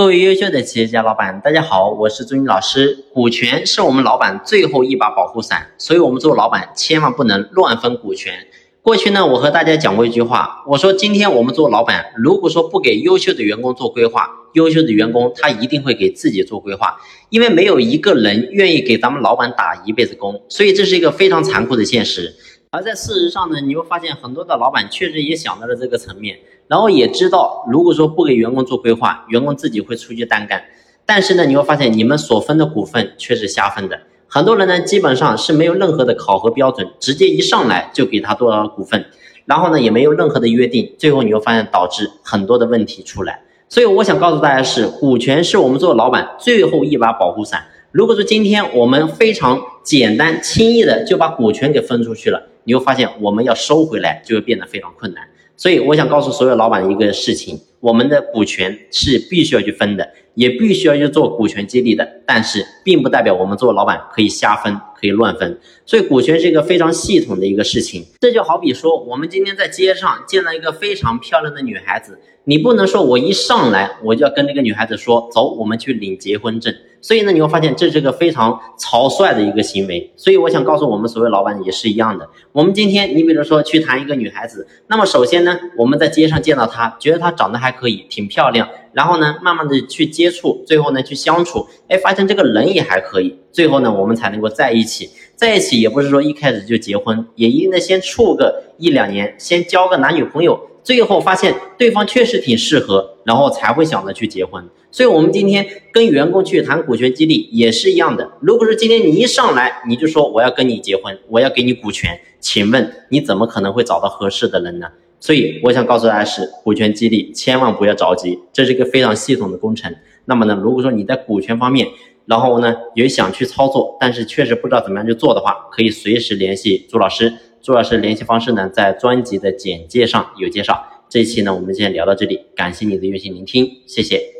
各位优秀的企业家老板，大家好，我是朱军老师。股权是我们老板最后一把保护伞，所以我们做老板千万不能乱分股权。过去呢，我和大家讲过一句话，我说今天我们做老板，如果说不给优秀的员工做规划，优秀的员工他一定会给自己做规划，因为没有一个人愿意给咱们老板打一辈子工，所以这是一个非常残酷的现实。而在事实上呢，你会发现很多的老板确实也想到了这个层面。然后也知道，如果说不给员工做规划，员工自己会出去单干。但是呢，你会发现你们所分的股份却是瞎分的。很多人呢，基本上是没有任何的考核标准，直接一上来就给他多少股份，然后呢，也没有任何的约定，最后你会发现导致很多的问题出来。所以我想告诉大家是，股权是我们做老板最后一把保护伞。如果说今天我们非常简单轻易的就把股权给分出去了，你会发现我们要收回来就会变得非常困难。所以我想告诉所有老板一个事情：我们的股权是必须要去分的，也必须要去做股权激励的。但是，并不代表我们做老板可以瞎分，可以乱分。所以，股权是一个非常系统的一个事情。这就好比说，我们今天在街上见到一个非常漂亮的女孩子，你不能说我一上来我就要跟这个女孩子说，走，我们去领结婚证。所以呢，你会发现这是个非常草率的一个行为。所以我想告诉我们所有老板也是一样的。我们今天，你比如说去谈一个女孩子，那么首先呢，我们在街上见到她，觉得她长得还还可以，挺漂亮。然后呢，慢慢的去接触，最后呢去相处，哎，发现这个人也还可以。最后呢，我们才能够在一起。在一起也不是说一开始就结婚，也一定得先处个一两年，先交个男女朋友。最后发现对方确实挺适合，然后才会想着去结婚。所以，我们今天跟员工去谈股权激励也是一样的。如果说今天你一上来你就说我要跟你结婚，我要给你股权，请问你怎么可能会找到合适的人呢？所以，我想告诉大家是股权激励千万不要着急，这是一个非常系统的工程。那么呢，如果说你在股权方面，然后呢也想去操作，但是确实不知道怎么样去做的话，可以随时联系朱老师。朱老师联系方式呢，在专辑的简介上有介绍。这一期呢，我们先聊到这里，感谢你的用心聆听，谢谢。